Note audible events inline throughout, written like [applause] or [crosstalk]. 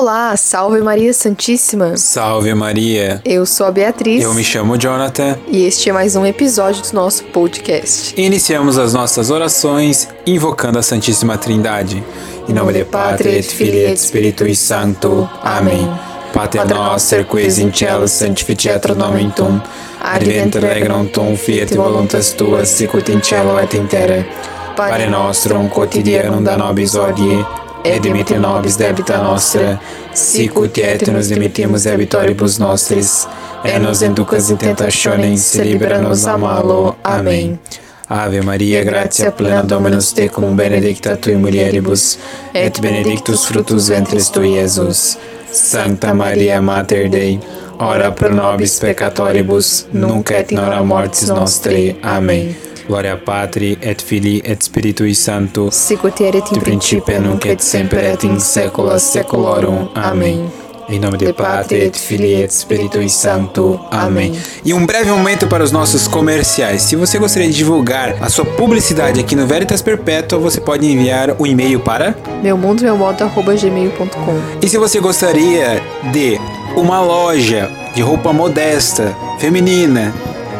Olá, salve Maria Santíssima. Salve Maria. Eu sou a Beatriz. Eu me chamo Jonathan. E este é mais um episódio do nosso podcast. Iniciamos as nossas orações invocando a Santíssima Trindade. Em nome de Pátria et Filii et Spiritui Sancto. Amém. Pater noster quis in cielo sanctificetur nomen tuum. Adventur regnum tuum fiat voluntas tua sicut in cielo et in terra. Pane nostrum quotidianum da nobis hodie et dimitte nobis debita nostra, sicut et nos dimittimus debitoribus nostris, et nos inducas in tentationem, se libera nos a malo. Amém. Ave Maria, gratia plena Dominus tecum, benedicta tui mulieribus, et benedictus fructus ventris tui, Jesus. Sancta Maria, Mater Dei, ora pro nobis peccatoribus, nunc et in mortis nostrae. Amém. Gloria Patri et Filii et Spiritui Sancto, Sicut erit in principio nunc et semper et in saecula saeculorum. Amém. Em nome de Pátria et Filii et Spiritui Sancto. Amém. E um breve momento para os nossos comerciais. Se você gostaria de divulgar a sua publicidade aqui no Veritas Perpétua, você pode enviar um e-mail para meu mundo meu modo gmail.com. E se você gostaria de uma loja de roupa modesta, feminina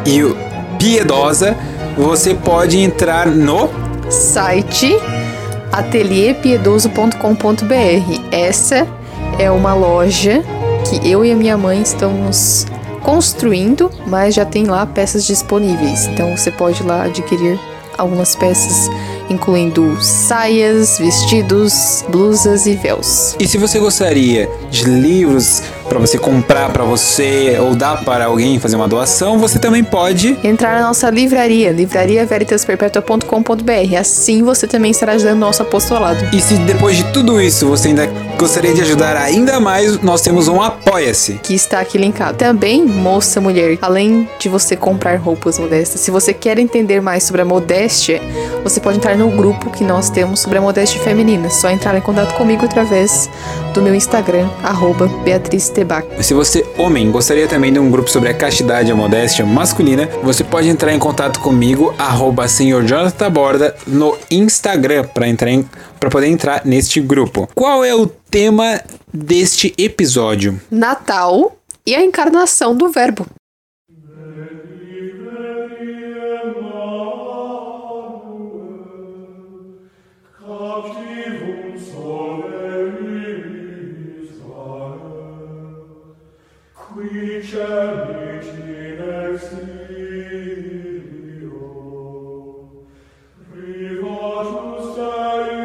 e piedosa, você pode entrar no site atelierpiedoso.com.br. Essa é uma loja que eu e a minha mãe estamos construindo, mas já tem lá peças disponíveis. Então você pode lá adquirir algumas peças incluindo saias, vestidos, blusas e véus. E se você gostaria de livros para você comprar para você ou dar para alguém fazer uma doação, você também pode entrar na nossa livraria, livrariaveritasperpetua.com.br. Assim você também estará ajudando o nosso apostolado. E se depois de tudo isso você ainda gostaria de ajudar ainda mais, nós temos um Apoia-se. Que está aqui linkado. Também, moça, mulher, além de você comprar roupas modestas, se você quer entender mais sobre a modéstia, você pode entrar no grupo que nós temos sobre a modéstia feminina. Só entrar em contato comigo através do meu Instagram, arroba Beatriz Se você, homem, gostaria também de um grupo sobre a castidade e a modéstia masculina, você pode entrar em contato comigo, arroba Senhor Jonathan Borda, no Instagram, para entrar em, para poder entrar neste grupo. Qual é o tema deste episódio? Natal e a encarnação do verbo. Rivatus Dei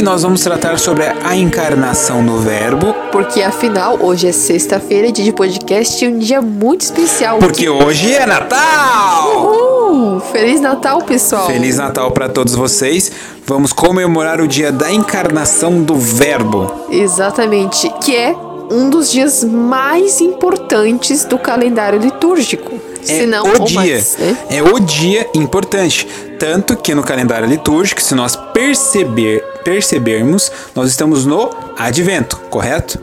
Hoje nós vamos tratar sobre a encarnação do Verbo. Porque afinal, hoje é sexta-feira, dia de podcast e um dia muito especial. Porque hoje é Natal! Uhul! Feliz Natal, pessoal! Feliz Natal para todos vocês. Vamos comemorar o dia da encarnação do Verbo. Exatamente, que é um dos dias mais importantes do calendário litúrgico. É se não, o dia. mais, né? É o dia importante. Tanto que no calendário litúrgico, se nós perceber, percebermos, nós estamos no advento, correto?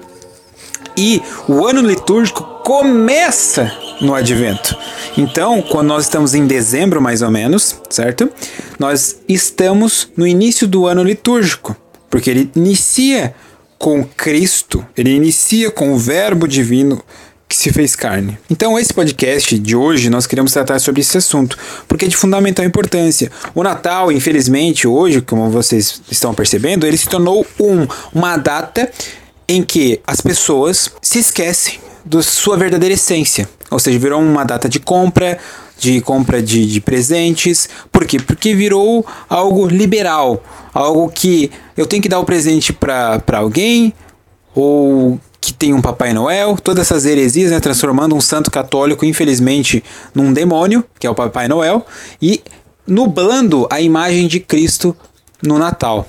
E o ano litúrgico começa no advento. Então, quando nós estamos em dezembro, mais ou menos, certo? Nós estamos no início do ano litúrgico, porque ele inicia com Cristo, ele inicia com o Verbo divino que se fez carne. Então, esse podcast de hoje nós queremos tratar sobre esse assunto, porque é de fundamental importância. O Natal, infelizmente, hoje, como vocês estão percebendo, ele se tornou um, uma data em que as pessoas se esquecem da sua verdadeira essência. Ou seja, virou uma data de compra, de compra de, de presentes. Por quê? Porque virou algo liberal. Algo que eu tenho que dar o presente para alguém, ou que tem um Papai Noel, todas essas heresias, né, transformando um santo católico, infelizmente, num demônio, que é o Papai Noel, e nublando a imagem de Cristo no Natal.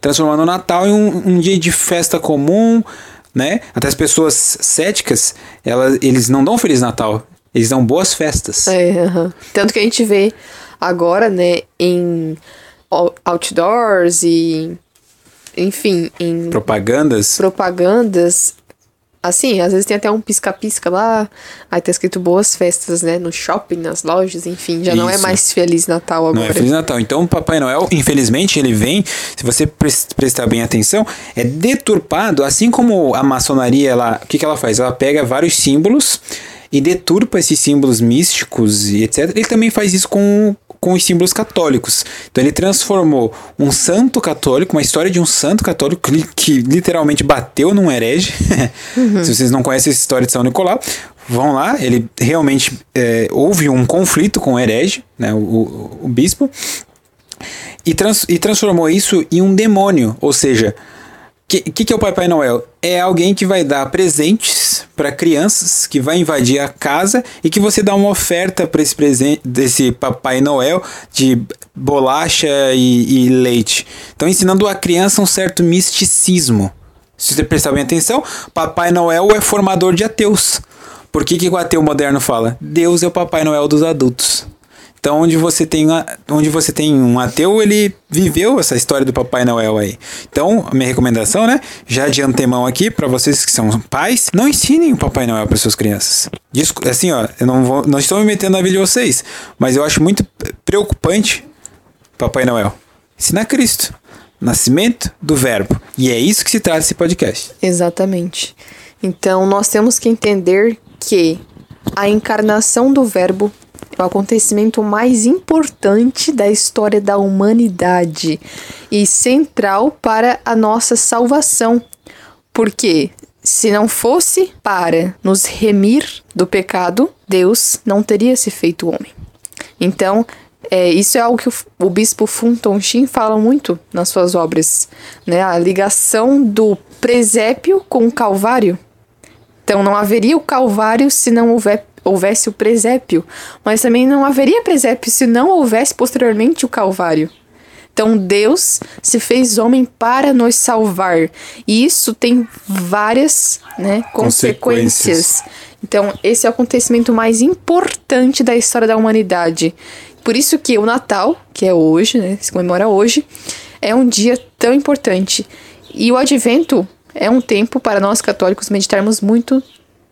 Transformando o Natal em um, um dia de festa comum, né? Até as pessoas céticas, elas, eles não dão Feliz Natal, eles dão boas festas. É. Tanto que a gente vê agora, né, em out- outdoors e, enfim, em Propagandas. propagandas, assim, às vezes tem até um pisca-pisca lá, aí tá escrito boas festas, né, no shopping, nas lojas, enfim, já não é Isso. mais Feliz Natal agora. Não é Feliz Natal. Então, o Papai Noel, infelizmente, ele vem, se você pres- prestar bem atenção, é deturpado, assim como a maçonaria, ela, o que, que ela faz? Ela pega vários símbolos e deturpa esses símbolos místicos e etc. Ele também faz isso com, com os símbolos católicos. Então, ele transformou um santo católico, uma história de um santo católico que, que literalmente bateu num herege. [laughs] se vocês não conhecem essa história de São Nicolau, vão lá, ele realmente é, houve um conflito com o herege, né, o, o, o bispo, e, trans, e transformou isso em um demônio. Ou seja, que, que, que é o Papai Noel? É alguém que vai dar presentes para crianças, que vai invadir a casa e que você dá uma oferta para esse presente desse Papai Noel de bolacha e, e leite. Então, ensinando a criança um certo misticismo. Se você prestar bem atenção, Papai Noel é formador de ateus. Por que, que o ateu moderno fala? Deus é o Papai Noel dos adultos. Então, onde você tem, onde você tem um ateu, ele viveu essa história do Papai Noel aí. Então, minha recomendação, né? Já de antemão aqui, para vocês que são pais, não ensinem o Papai Noel para suas crianças. Desco- assim, ó, eu não, vou, não estou me metendo na vida de vocês, mas eu acho muito preocupante Papai Noel. Ensinar Cristo. Nascimento do Verbo. E é isso que se trata esse podcast. Exatamente. Então, nós temos que entender que a encarnação do Verbo o acontecimento mais importante da história da humanidade e central para a nossa salvação. Porque se não fosse para nos remir do pecado, Deus não teria se feito homem. Então, é, isso é algo que o, o bispo Funton Shin fala muito nas suas obras, né? A ligação do presépio com o calvário. Então, não haveria o calvário se não houver, houvesse o presépio, mas também não haveria presépio se não houvesse posteriormente o calvário. Então Deus se fez homem para nos salvar. E isso tem várias né, consequências. Consequências. Então, esse é o acontecimento mais importante da história da humanidade. Por isso que o Natal, que é hoje, né, se comemora hoje, é um dia tão importante. E o Advento é um tempo para nós católicos meditarmos muito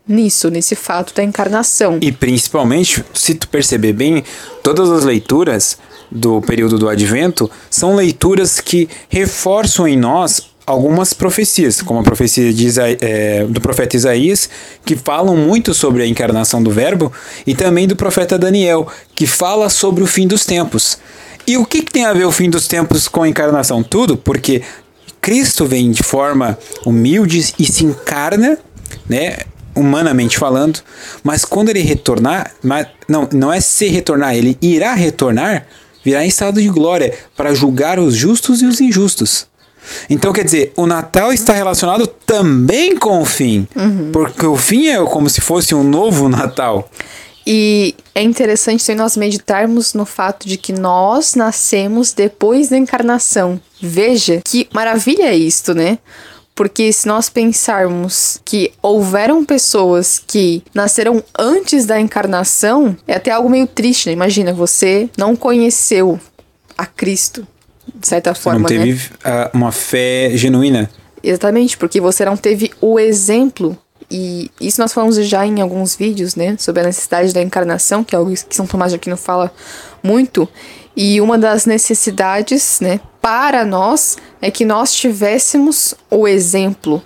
nisso, nesse fato da encarnação. E principalmente, se tu perceber bem, todas as leituras do período do Advento são leituras que reforçam em nós algumas profecias, como a profecia de Isa- é, do profeta Isaías, que falam muito sobre a encarnação do Verbo, e também do profeta Daniel, que fala sobre o fim dos tempos. E o que, que tem a ver o fim dos tempos com a encarnação? Tudo, porque Cristo vem de forma humilde e se encarna, né? Humanamente falando, mas quando ele retornar, mas não, não é se retornar, ele irá retornar, virá em estado de glória para julgar os justos e os injustos. Então, quer dizer, o Natal está relacionado também com o fim, porque o fim é como se fosse um novo Natal. E é interessante também nós meditarmos no fato de que nós nascemos depois da encarnação. Veja que maravilha é isto, né? Porque se nós pensarmos que houveram pessoas que nasceram antes da encarnação, é até algo meio triste, né? Imagina, você não conheceu a Cristo, de certa forma, não teve né? uma fé genuína. Exatamente, porque você não teve o exemplo. E isso nós falamos já em alguns vídeos, né? Sobre a necessidade da encarnação, que é algo que São Tomás de Aquino fala muito. E uma das necessidades, né, para nós, é que nós tivéssemos o exemplo.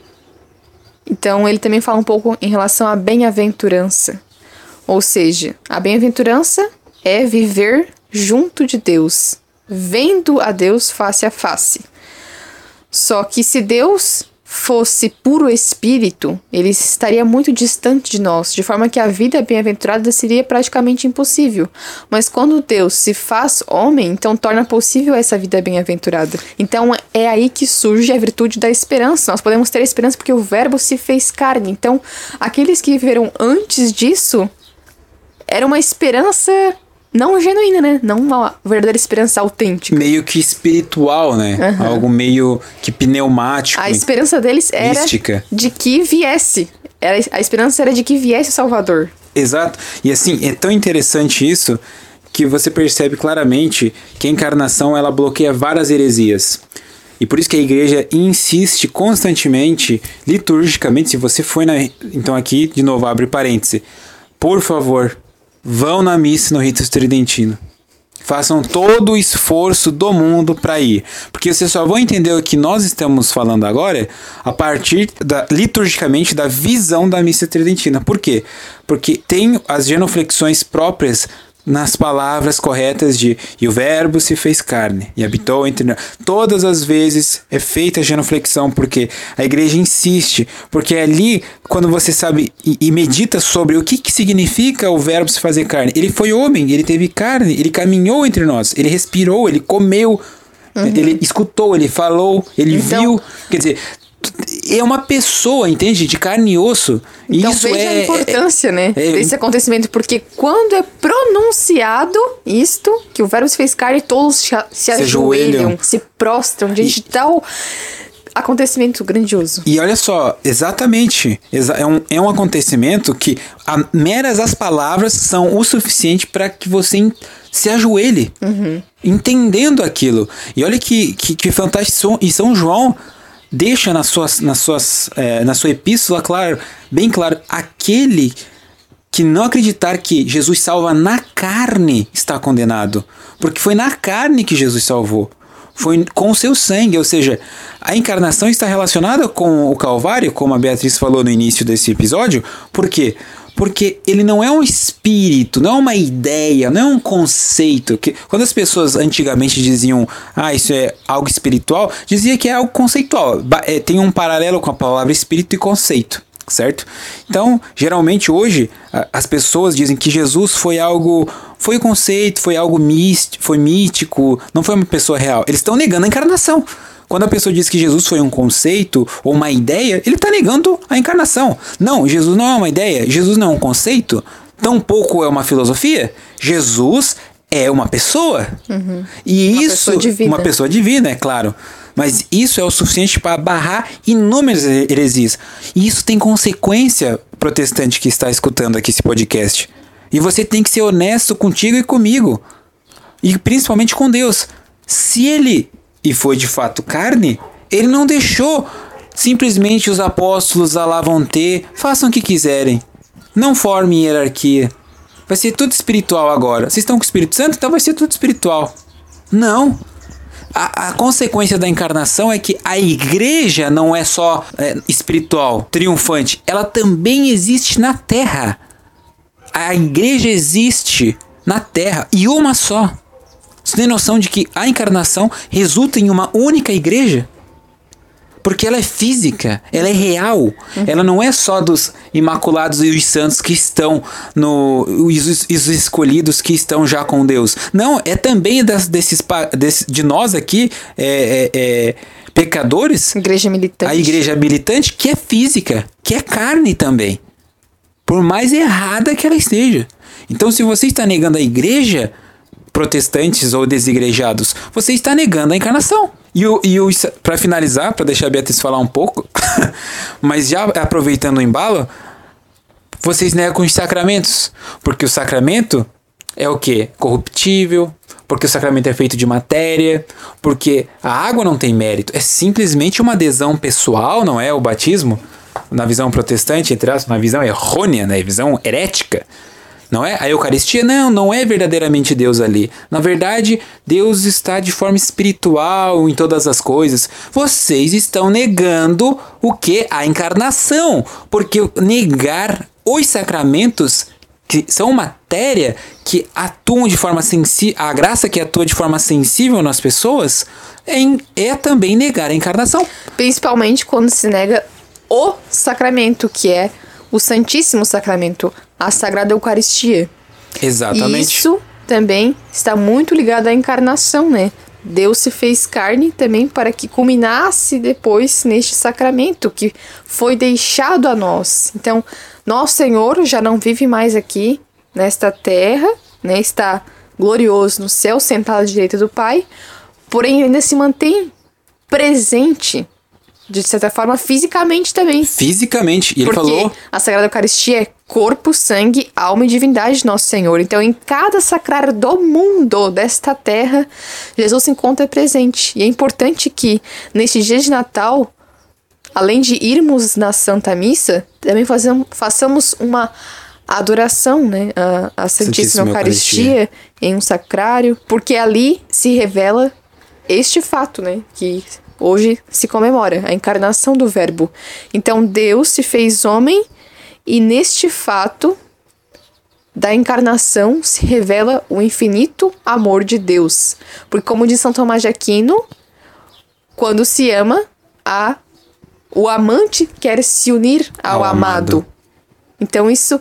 Então, ele também fala um pouco em relação à bem-aventurança. Ou seja, a bem-aventurança é viver junto de Deus, vendo a Deus face a face. Só que se Deus fosse puro espírito, ele estaria muito distante de nós, de forma que a vida bem-aventurada seria praticamente impossível. Mas quando Deus se faz homem, então torna possível essa vida bem-aventurada. Então é aí que surge a virtude da esperança. Nós podemos ter esperança porque o Verbo se fez carne. Então, aqueles que viveram antes disso era uma esperança não genuína, né? Não uma verdadeira esperança autêntica. Meio que espiritual, né? Algo meio que pneumático. A esperança deles era Mística. de que viesse. Era, a esperança era de que viesse o Salvador. Exato. E assim, é tão interessante isso que você percebe claramente que a encarnação ela bloqueia várias heresias. E por isso que a igreja insiste constantemente, liturgicamente, se você foi na. Então aqui, de novo, abre parêntese. Por favor, vão na missa no rito tridentino. Façam todo o esforço do mundo para ir. Porque vocês só vão entender o que nós estamos falando agora a partir da, liturgicamente da visão da missa tridentina. Por quê? Porque tem as genuflexões próprias nas palavras corretas de e o verbo se fez carne e habitou entre nós. Todas as vezes é feita a genuflexão porque a igreja insiste, porque é ali quando você sabe e, e medita sobre o que, que significa o verbo se fazer carne. Ele foi homem, ele teve carne, ele caminhou entre nós, ele respirou, ele comeu, ele escutou, ele falou, ele Então- viu. Quer dizer, é uma pessoa, entende? De carne e osso. E Então isso veja é, a importância, né, é- desse acontecimento, porque quando é pronunciado isto, que o verbo se fez carne, todos se, se ajoelham, ajoelham. se prostram diante de tal acontecimento grandioso. E olha só, exatamente. exa- é, um, é um acontecimento que a, meras as palavras são o suficiente para que você se ajoelhe, entendendo aquilo. E olha que, que, que fantástico. E São João deixa nas suas, nas suas, eh, na sua epístola, claro, bem claro, aquele que não acreditar que Jesus salva na carne está condenado. Porque foi na carne que Jesus salvou. Foi com o seu sangue, ou seja, a encarnação está relacionada com o Calvário, como a Beatriz falou no início desse episódio. Por quê? Porque ele não é um espírito, não é uma ideia, não é um conceito. Que quando as pessoas antigamente diziam, ah, isso é algo espiritual, dizia que é algo conceitual. É, tem um paralelo com a palavra espírito e conceito certo? Então, geralmente hoje as pessoas dizem que Jesus foi algo, foi conceito, foi algo místico, foi mítico, não foi uma pessoa real. Eles estão negando a encarnação. Quando a pessoa diz que Jesus foi um conceito ou uma ideia, ele está negando a encarnação. Não, Jesus não é uma ideia, Jesus não é um conceito, tampouco é uma filosofia. Jesus é uma pessoa. E Uma isso, pessoa uma pessoa divina, é claro. Mas isso é o suficiente para barrar inúmeras heresias. E isso tem consequência, protestante que está escutando aqui esse podcast. E você tem que ser honesto contigo e comigo. E principalmente com Deus. Se ele, e foi de fato carne, ele não deixou simplesmente os apóstolos lá vão ter, façam o que quiserem. Não formem hierarquia. Vai ser tudo espiritual agora. Vocês estão com o Espírito Santo, então vai ser tudo espiritual. Não. A, a consequência da encarnação é que a igreja não é só é, espiritual, triunfante, ela também existe na terra. A igreja existe na terra e uma só. Você tem noção de que a encarnação resulta em uma única igreja? Porque ela é física, ela é real. Ela não é só dos imaculados e os santos que estão no. os, os escolhidos que estão já com Deus. Não, é também das, desses, desse- de nós aqui, é, é, é, pecadores, Igreja militante. a igreja militante, que é física, que é carne também. Por mais errada que ela esteja. Então, se você está negando a igreja, protestantes ou desigrejados, você está negando a encarnação. E, o, e o, para finalizar, para deixar a Beatriz falar um pouco, [laughs] mas já aproveitando o embalo, vocês negam os sacramentos. Porque o sacramento é o que? Corruptível, porque o sacramento é feito de matéria, porque a água não tem mérito. É simplesmente uma adesão pessoal, não é? O batismo, na visão protestante, entre aspas, uma visão errônea, né? visão herética. Não é? A Eucaristia, não, não é verdadeiramente Deus ali. Na verdade, Deus está de forma espiritual em todas as coisas. Vocês estão negando o que? A encarnação. Porque negar os sacramentos que são matéria que atuam de forma sensível, a graça que atua de forma sensível nas pessoas é, é também negar a encarnação. Principalmente quando se nega o sacramento, que é o Santíssimo Sacramento, a Sagrada Eucaristia. Exatamente. Isso também está muito ligado à encarnação, né? Deus se fez carne também para que culminasse depois neste sacramento que foi deixado a nós. Então, nosso Senhor já não vive mais aqui nesta terra, né? Está glorioso no céu, sentado à direita do Pai, porém ainda se mantém presente de certa forma, fisicamente também. Fisicamente. E ele Porque falou. A Sagrada Eucaristia é corpo, sangue, alma e divindade de Nosso Senhor. Então, em cada sacrário do mundo, desta terra, Jesus se encontra presente. E é importante que, neste dia de Natal, além de irmos na Santa Missa, também façamos, façamos uma adoração, né? A, a Santíssima, Santíssima Eucaristia, Eucaristia em um sacrário, porque ali se revela este fato, né? Que hoje se comemora a encarnação do Verbo. Então Deus se fez homem e neste fato da encarnação se revela o infinito amor de Deus. Porque como diz São Tomás de Aquino, quando se ama, a o amante quer se unir ao, Ao amado. amado. Então isso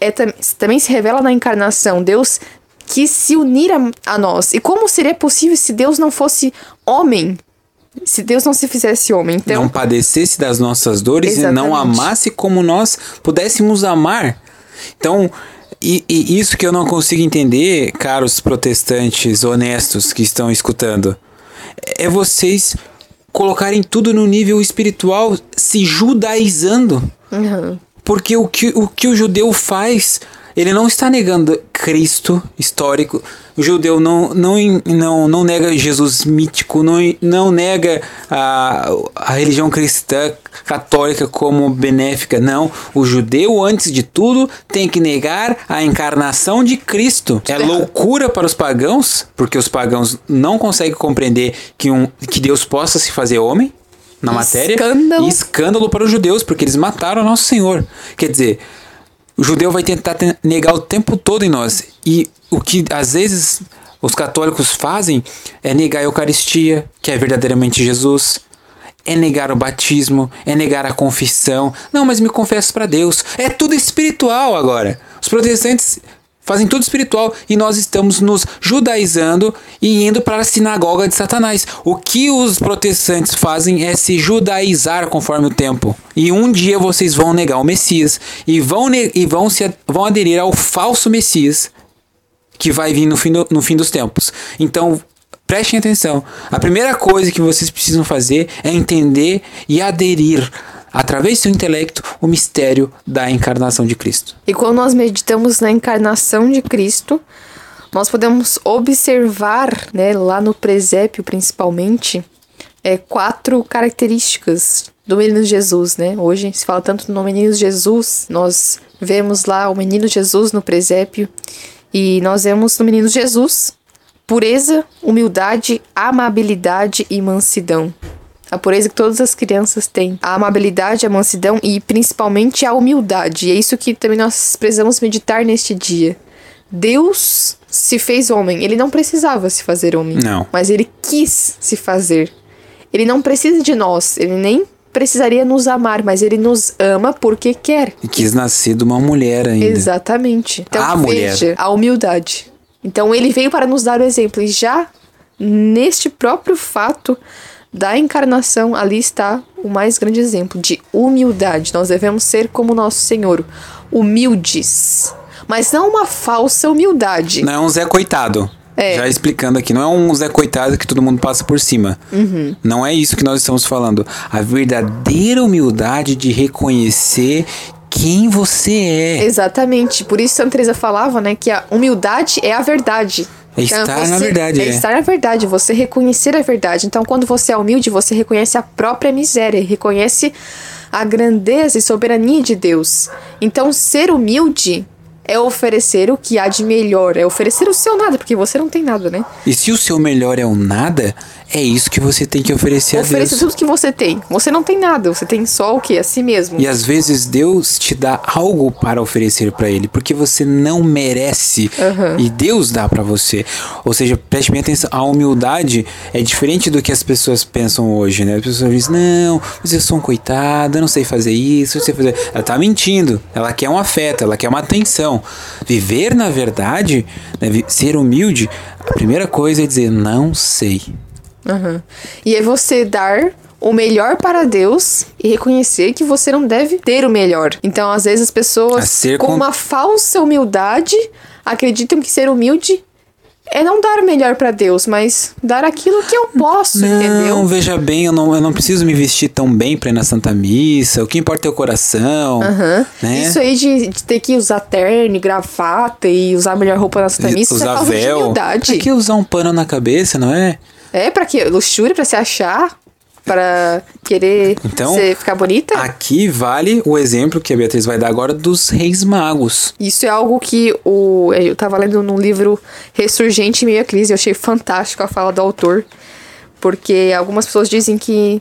é, tam- também se revela na encarnação. Deus quis se unir a, a nós. E como seria possível se Deus não fosse homem? Se Deus não se fizesse homem? Então, não padecesse das nossas dores e não Exatamente. amasse como nós pudéssemos amar. Então, e, e isso que eu não consigo entender, caros protestantes honestos que estão escutando, é vocês colocarem tudo no nível espiritual, se judaizando. Uhum. Porque o que, o que o judeu faz, ele não está negando Cristo histórico. O judeu não, não, não, não nega Jesus mítico, não, não nega a, a religião cristã católica como benéfica. Não. O judeu, antes de tudo, tem que negar a encarnação de Cristo. É loucura para os pagãos, porque os pagãos não conseguem compreender que, um, que Deus possa se fazer homem na matéria. Escândalo. E escândalo para os judeus, porque eles mataram nosso Senhor. Quer dizer, o judeu vai tentar te- negar o tempo todo em nós. E o que às vezes os católicos fazem é negar a Eucaristia, que é verdadeiramente Jesus. É negar o batismo, é negar a confissão. Não, mas me confesso para Deus. É tudo espiritual agora. Os protestantes fazem tudo espiritual e nós estamos nos judaizando e indo para a sinagoga de Satanás. O que os protestantes fazem é se judaizar conforme o tempo. E um dia vocês vão negar o Messias e vão, e vão, se, vão aderir ao falso Messias que vai vir no fim, do- no fim dos tempos. Então, prestem atenção. A primeira coisa que vocês precisam fazer é entender e aderir, através do seu intelecto, o mistério da encarnação de Cristo. E quando nós meditamos na encarnação de Cristo, nós podemos observar, né, lá no presépio principalmente, é, quatro características do menino Jesus, né? Hoje se fala tanto no menino Jesus, nós vemos lá o menino Jesus no presépio e nós vemos no menino Jesus pureza, humildade, amabilidade e mansidão. A pureza que todas as crianças têm. A amabilidade, a mansidão e principalmente a humildade. E é isso que também nós precisamos meditar neste dia. Deus se fez homem. Ele não precisava se fazer homem. Não. Mas ele quis se fazer. Ele não precisa de nós. Ele nem precisaria nos amar, mas ele nos ama porque quer. E quis nascer de uma mulher ainda. Exatamente. Então A mulher. veja a humildade. Então ele veio para nos dar o exemplo. E já neste próprio fato da encarnação, ali está o mais grande exemplo de humildade. Nós devemos ser como nosso Senhor, humildes. mas não uma falsa humildade. Não é um Zé Coitado. É. Já explicando aqui, não é um Zé Coitado que todo mundo passa por cima. Uhum. Não é isso que nós estamos falando. A verdadeira humildade de reconhecer quem você é. Exatamente. Por isso Santa Teresa falava, né, que a humildade é a verdade. É estar na verdade, é. estar na verdade, você reconhecer a verdade. Então, quando você é humilde, você reconhece a própria miséria, reconhece a grandeza e soberania de Deus. Então, ser humilde é oferecer o que há de melhor, é oferecer o seu nada, porque você não tem nada, né? E se o seu melhor é o nada, é isso que você tem que oferecer a Ofereça Deus. tudo que você tem. Você não tem nada, você tem só o que? A si mesmo. E às vezes Deus te dá algo para oferecer para ele, porque você não merece Aham. e Deus dá para você. Ou seja, preste bem atenção, a humildade é diferente do que as pessoas pensam hoje, né? As pessoas dizem: "Não, mas eu sou um coitado, eu não sei fazer isso, eu não sei fazer". Ela tá mentindo. Ela quer um afeto, ela quer uma atenção. Viver na verdade, né, ser humilde, a primeira coisa é dizer: "Não sei". Aham. E é você dar o melhor para Deus e reconhecer que você não deve ter o melhor. Então, às vezes, as pessoas com com- uma falsa humildade acreditam que ser humilde é não dar o melhor para Deus, mas dar aquilo que eu posso, Não, entendeu? veja bem, eu não, eu não preciso me vestir tão bem pra ir na Santa Missa. O que importa é o coração. Aham. Né? Isso aí de, de ter que usar terno, e gravata e usar a melhor roupa na Santa Missa isso é usar falta de humildade. Pra que usar um pano na cabeça, não é? É pra quê? Luxúria pra se achar? Pra querer Então, ser- ficar bonita? Aqui vale o exemplo que a Beatriz vai dar agora dos reis magos. Isso é algo que o, eu tava lendo num livro Ressurgente à Crise, eu achei fantástico a fala do autor, porque algumas pessoas dizem que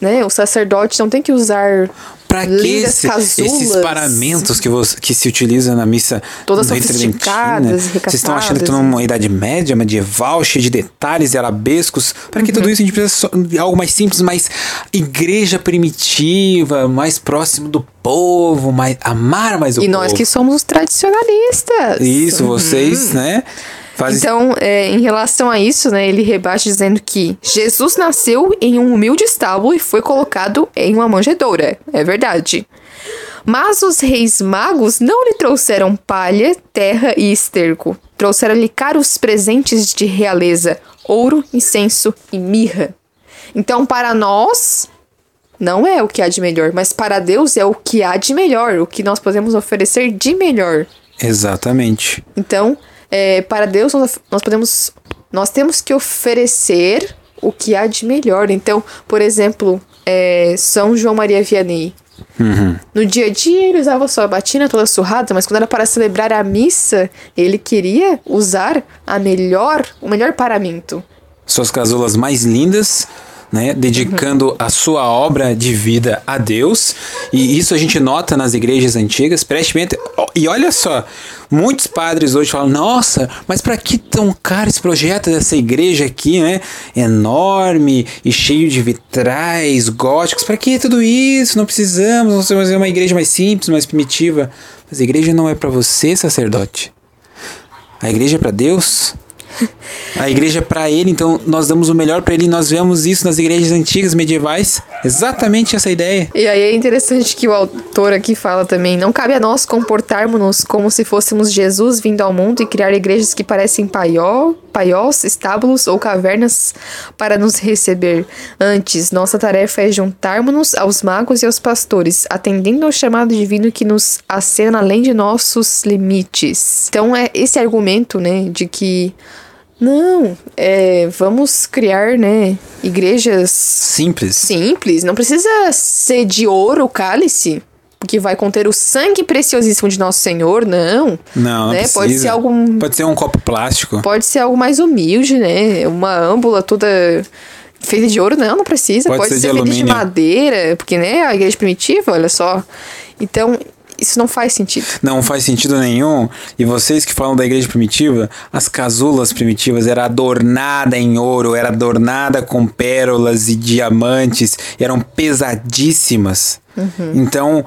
né, o sacerdote não tem que usar Pra que esse- esses paramentos que, você, que se utiliza na missa Todas sofisticadas, Tridentina? Vocês estão achando que estão numa idade média, medieval, cheia de detalhes e arabescos? Para que Uhum. tudo isso a gente precisa de algo mais simples, mais igreja primitiva, mais próximo do povo, mais amar mais o E povo. nós que somos os tradicionalistas. Isso, vocês, né? Fazem Então, é, em relação a isso, né, ele rebate dizendo que Jesus nasceu em um humilde estábulo e foi colocado em uma manjedoura. É verdade. Mas os reis magos não lhe trouxeram palha, terra e esterco. Trouxeram-lhe caros presentes de realeza, ouro, incenso e mirra. Então, para nós, não é o que há de melhor, mas para Deus é o que há de melhor, o que nós podemos oferecer de melhor. Exatamente. Então, é, para Deus nós, nós podemos, nós temos que oferecer o que há de melhor. Então, por exemplo, é, São João Maria Vianney. No dia a dia ele usava sua batina toda surrada, mas quando era para celebrar a missa, ele queria usar a melhor, o melhor paramento. Suas casulas mais lindas, né? Dedicando a sua obra de vida a Deus. E isso a gente nota nas igrejas antigas. Preste bem E olha só, muitos padres hoje falam: Nossa, mas para que tão caro esse projeto dessa igreja aqui, né? Enorme e cheio de vitrais góticos. Para que tudo isso? Não precisamos. Vamos fazer uma igreja mais simples, mais primitiva. Mas a igreja não é para você, sacerdote. A igreja é para Deus. [laughs] A igreja é para ele, então nós damos o melhor para ele. Nós vemos isso nas igrejas antigas, medievais. Exatamente essa ideia. E aí é interessante que o autor aqui fala também: não cabe a nós comportarmos-nos como se fôssemos Jesus vindo ao mundo e criar igrejas que parecem paió, paiós, estábulos ou cavernas para nos receber. Antes, nossa tarefa é juntarmos-nos aos magos e aos pastores, atendendo ao chamado divino que nos acena além de nossos limites. Então é esse argumento, né, de que não, é, vamos criar, né, igrejas Simples. simples, não precisa ser de ouro o cálice, que vai conter o sangue preciosíssimo de nosso Senhor, não. Não, não né? precisa. Pode ser algo Pode ser um copo plástico. pode ser algo mais humilde, né? Uma âmbula toda feita de ouro, não, não precisa. Pode Pode, ser de ser, feita de madeira, porque né, a igreja primitiva, olha só. Então, isso não faz sentido. Não faz sentido nenhum. E vocês que falam da igreja primitiva, as casulas primitivas era adornada em ouro, era adornada com pérolas e diamantes, eram pesadíssimas. Então,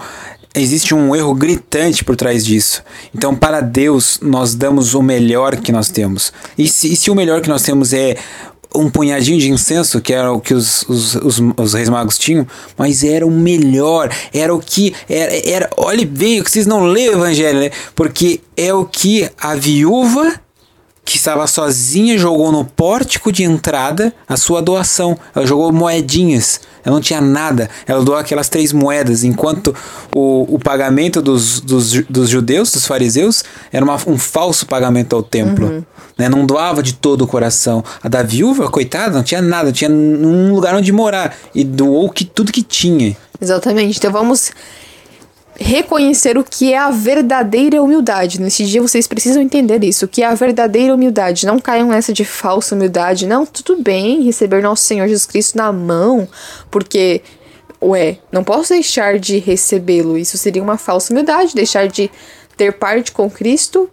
existe um erro gritante por trás disso. Então, para Deus, nós damos o melhor que nós temos. E se, e se o melhor que nós temos é um punhadinho de incenso, que era o que os, os, os, os reis magos tinham, mas era o melhor, era o que. Era, era, olha bem, que vocês não lêem o evangelho, né? Porque é o que a viúva que estava sozinha jogou no pórtico de entrada a sua doação. Ela jogou moedinhas. Ela não tinha nada. Ela doou aquelas três moedas, enquanto o, o pagamento dos, dos, dos judeus, dos fariseus, era uma, um falso pagamento ao templo. Uhum. Né? Não doava de todo o coração. A da viúva, coitada, não tinha nada, não tinha um lugar onde morar. E doou que, tudo que tinha. Exatamente. Então vamos reconhecer o que é a verdadeira humildade. Nesse dia vocês precisam entender isso, o que é a verdadeira humildade. Não caiam nessa de falsa humildade. Não, tudo bem receber nosso Senhor Jesus Cristo na mão, porque ué, não posso deixar de recebê-lo. Isso seria uma falsa humildade, deixar de ter parte com Cristo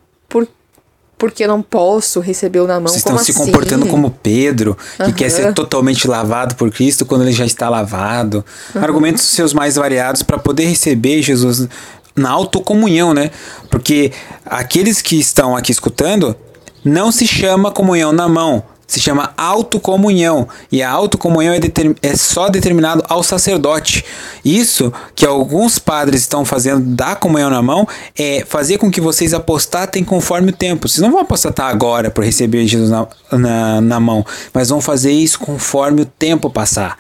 porque não posso recebê-lo na mão. Vocês estão se assim? comportando como Pedro, que uhum. quer ser totalmente lavado por Cristo quando ele já está lavado. Uhum. Argumentos seus mais variados para poder receber Jesus na autocomunhão, né? Porque aqueles que estão aqui escutando não se chama comunhão na mão, se chama autocomunhão. E a autocomunhão é, é só determinado ao sacerdote. Isso que alguns padres estão fazendo da comunhão na mão é fazer com que vocês apostatem conforme o tempo. Vocês não vão apostatar agora para receber Jesus na, na, na mão, mas vão fazer isso conforme o tempo passar.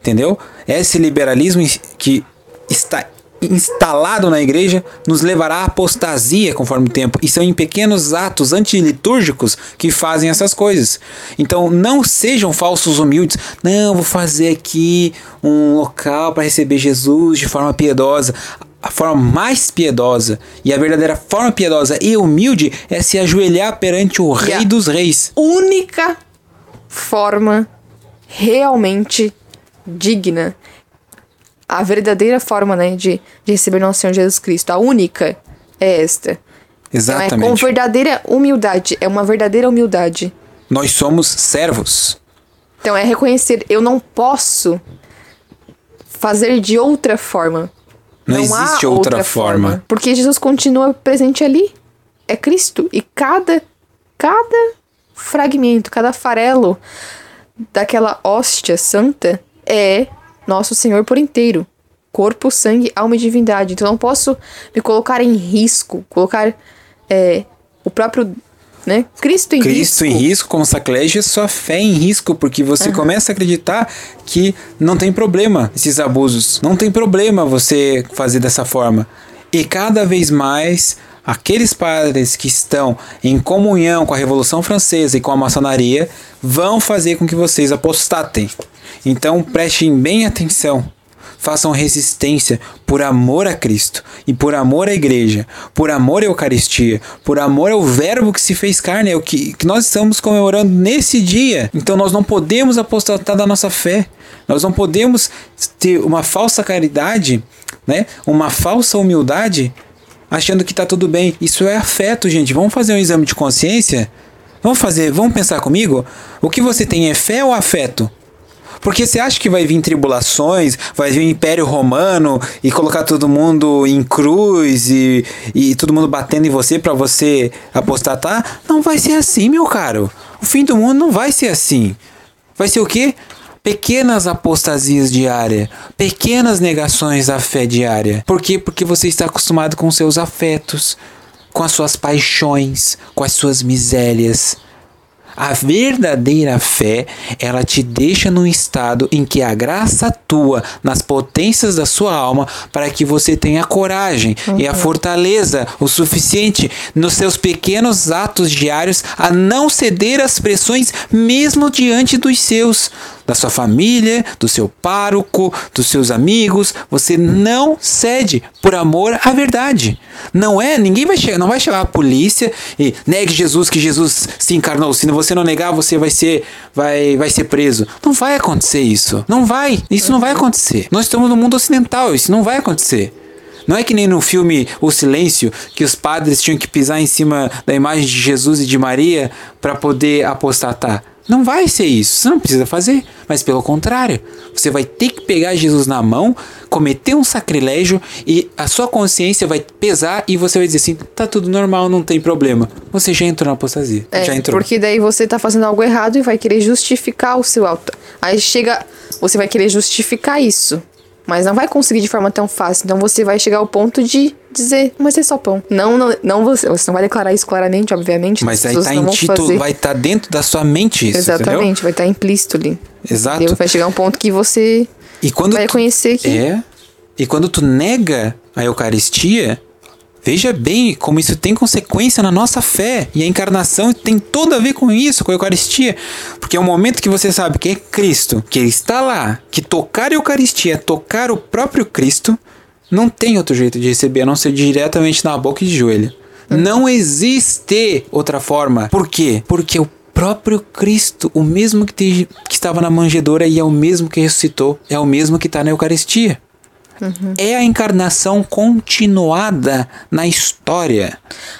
Entendeu? Esse liberalismo que está instalado na igreja nos levará à apostasia conforme o tempo. E são em pequenos atos antilitúrgicos que fazem essas coisas. Então não sejam falsos humildes. Não, vou fazer aqui um local para receber Jesus de forma piedosa. A forma mais piedosa e a verdadeira forma piedosa e humilde é se ajoelhar perante o Rei dos Reis. Única forma realmente digna a verdadeira forma né, de, de receber nosso Senhor Jesus Cristo, a única, é esta. Exatamente. Então é com verdadeira humildade, é uma verdadeira humildade. Nós somos servos. Então é reconhecer, eu não posso fazer de outra forma. Não, não existe outra, outra forma. forma. Porque Jesus continua presente ali. É Cristo. E cada, cada fragmento, cada farelo daquela hóstia santa é nosso Senhor por inteiro. Corpo, sangue, alma e divindade. Então não posso me colocar em risco, colocar é, o próprio né? Cristo em Cristo risco. em risco, como sacrilégio, sua fé em risco, porque você uhum. começa a acreditar que não tem problema esses abusos. Não tem problema você fazer dessa forma. E cada vez mais aqueles padres que estão em comunhão com a Revolução Francesa e com a maçonaria vão fazer com que vocês apostatem. Então prestem bem atenção. Façam resistência por amor a Cristo e por amor à igreja, por amor à Eucaristia, por amor ao Verbo que se fez carne, é o que, que nós estamos comemorando nesse dia. Então nós não podemos apostatar da nossa fé, nós não podemos ter uma falsa caridade, né? uma falsa humildade, achando que está tudo bem. Isso é afeto, gente. Vamos fazer um exame de consciência? Vamos fazer, vamos pensar comigo? O que você tem é fé ou afeto? Porque você acha que vai vir tribulações, vai vir o Império Romano e colocar todo mundo em cruz e, e todo mundo batendo em você para você apostatar? Não vai ser assim, meu caro. O fim do mundo não vai ser assim. Vai ser o quê? Pequenas apostasias diárias, pequenas negações à fé diária. Por quê? Porque você está acostumado com seus afetos, com as suas paixões, com as suas misérias. A verdadeira fé, ela te deixa num estado em que a graça atua nas potências da sua alma para que você tenha coragem uhum. e a uhum. fortaleza o suficiente nos seus pequenos atos diários a não ceder às pressões mesmo diante dos seus da sua família, do seu pároco, dos seus amigos. Você não cede por amor à verdade. Não é, ninguém vai chegar, não vai chegar a polícia e negue Jesus que Jesus se encarnou. Se você não negar, você vai ser vai vai ser preso. Não vai acontecer isso. Não vai. Isso não vai acontecer. Nós estamos no mundo ocidental, isso não vai acontecer. Não é que nem no filme O Silêncio, que os padres tinham que pisar em cima da imagem de Jesus e de Maria para poder apostatar. Não vai ser isso. Você não precisa fazer. Mas pelo contrário, você vai ter que pegar Jesus na mão, cometer um sacrilégio e a sua consciência vai pesar e você vai dizer assim: tá tudo normal, não tem problema. Você já entrou na apostasia. É, já entrou. porque daí você tá fazendo algo errado e vai querer justificar o seu alto. Aí chega, você vai querer justificar isso. Mas não vai conseguir de forma tão fácil. Então você vai chegar ao ponto de dizer, mas é só pão. Não, não, não você, você não vai declarar isso claramente, obviamente. Mas as aí tá em título, fazer. vai estar dentro da sua mente isso, Exatamente, entendeu? vai estar implícito ali. Exato. Entendeu? Vai chegar um ponto que você E quando vai tu, reconhecer que É. E quando tu nega a Eucaristia, veja bem como isso tem consequência na nossa fé. E a encarnação tem tudo a ver com isso, com a Eucaristia. Porque é o momento que você sabe que é Cristo, que Ele está lá, que tocar a Eucaristia é tocar o próprio Cristo, não tem outro jeito de receber a não ser diretamente na boca e de joelho. Não existe outra forma. Por quê? Porque o próprio Cristo, o mesmo que, te- que estava na manjedoura e é o mesmo que ressuscitou, é o mesmo que está na Eucaristia. É a encarnação continuada na história.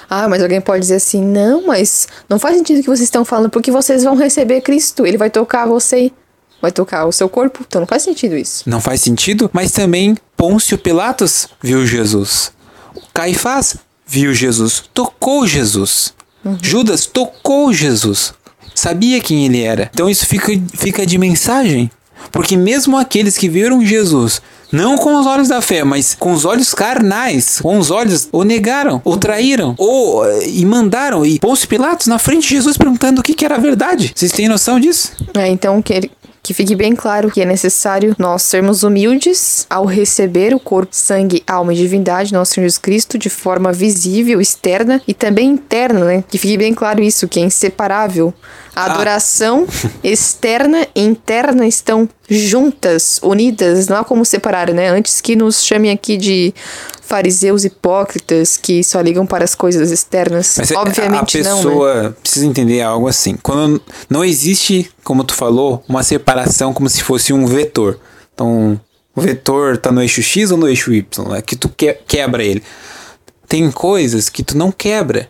Ah, mas alguém pode dizer assim: não, mas não faz sentido o que vocês estão falando, porque vocês vão receber Cristo. Ele vai tocar você, vai tocar o seu corpo. Então não faz sentido isso. Não faz sentido, mas também Pôncio Pilatos viu Jesus. Caifás viu Jesus, tocou Jesus. Judas tocou Jesus. Sabia quem ele era. Então isso fica, fica de mensagem. Porque mesmo aqueles que viram Jesus, não com os olhos da fé, mas com os olhos carnais, com os olhos, ou negaram, ou traíram, ou eh, e mandaram, e Pôncio Pilatos na frente de Jesus perguntando o que, que era a verdade. Vocês têm noção disso? É, então que, ele- que fique bem claro que é necessário nós sermos humildes ao receber o corpo, sangue, alma e divindade do nosso Senhor Jesus Cristo de forma visível, externa e também interna, né? Que fique bem claro isso, que é inseparável. A Ah. adoração [laughs] externa e interna estão juntas, unidas, não há como separar, né? Antes que nos chamem aqui de fariseus hipócritas que só ligam para as coisas externas. Mas é- Obviamente a não, né? pessoa precisa entender algo assim. Quando não existe, como tu falou, uma separação como se fosse um vetor. Então, o vetor tá no eixo X ou no eixo Y, né? que tu que, quebra ele. Tem coisas que tu não quebra.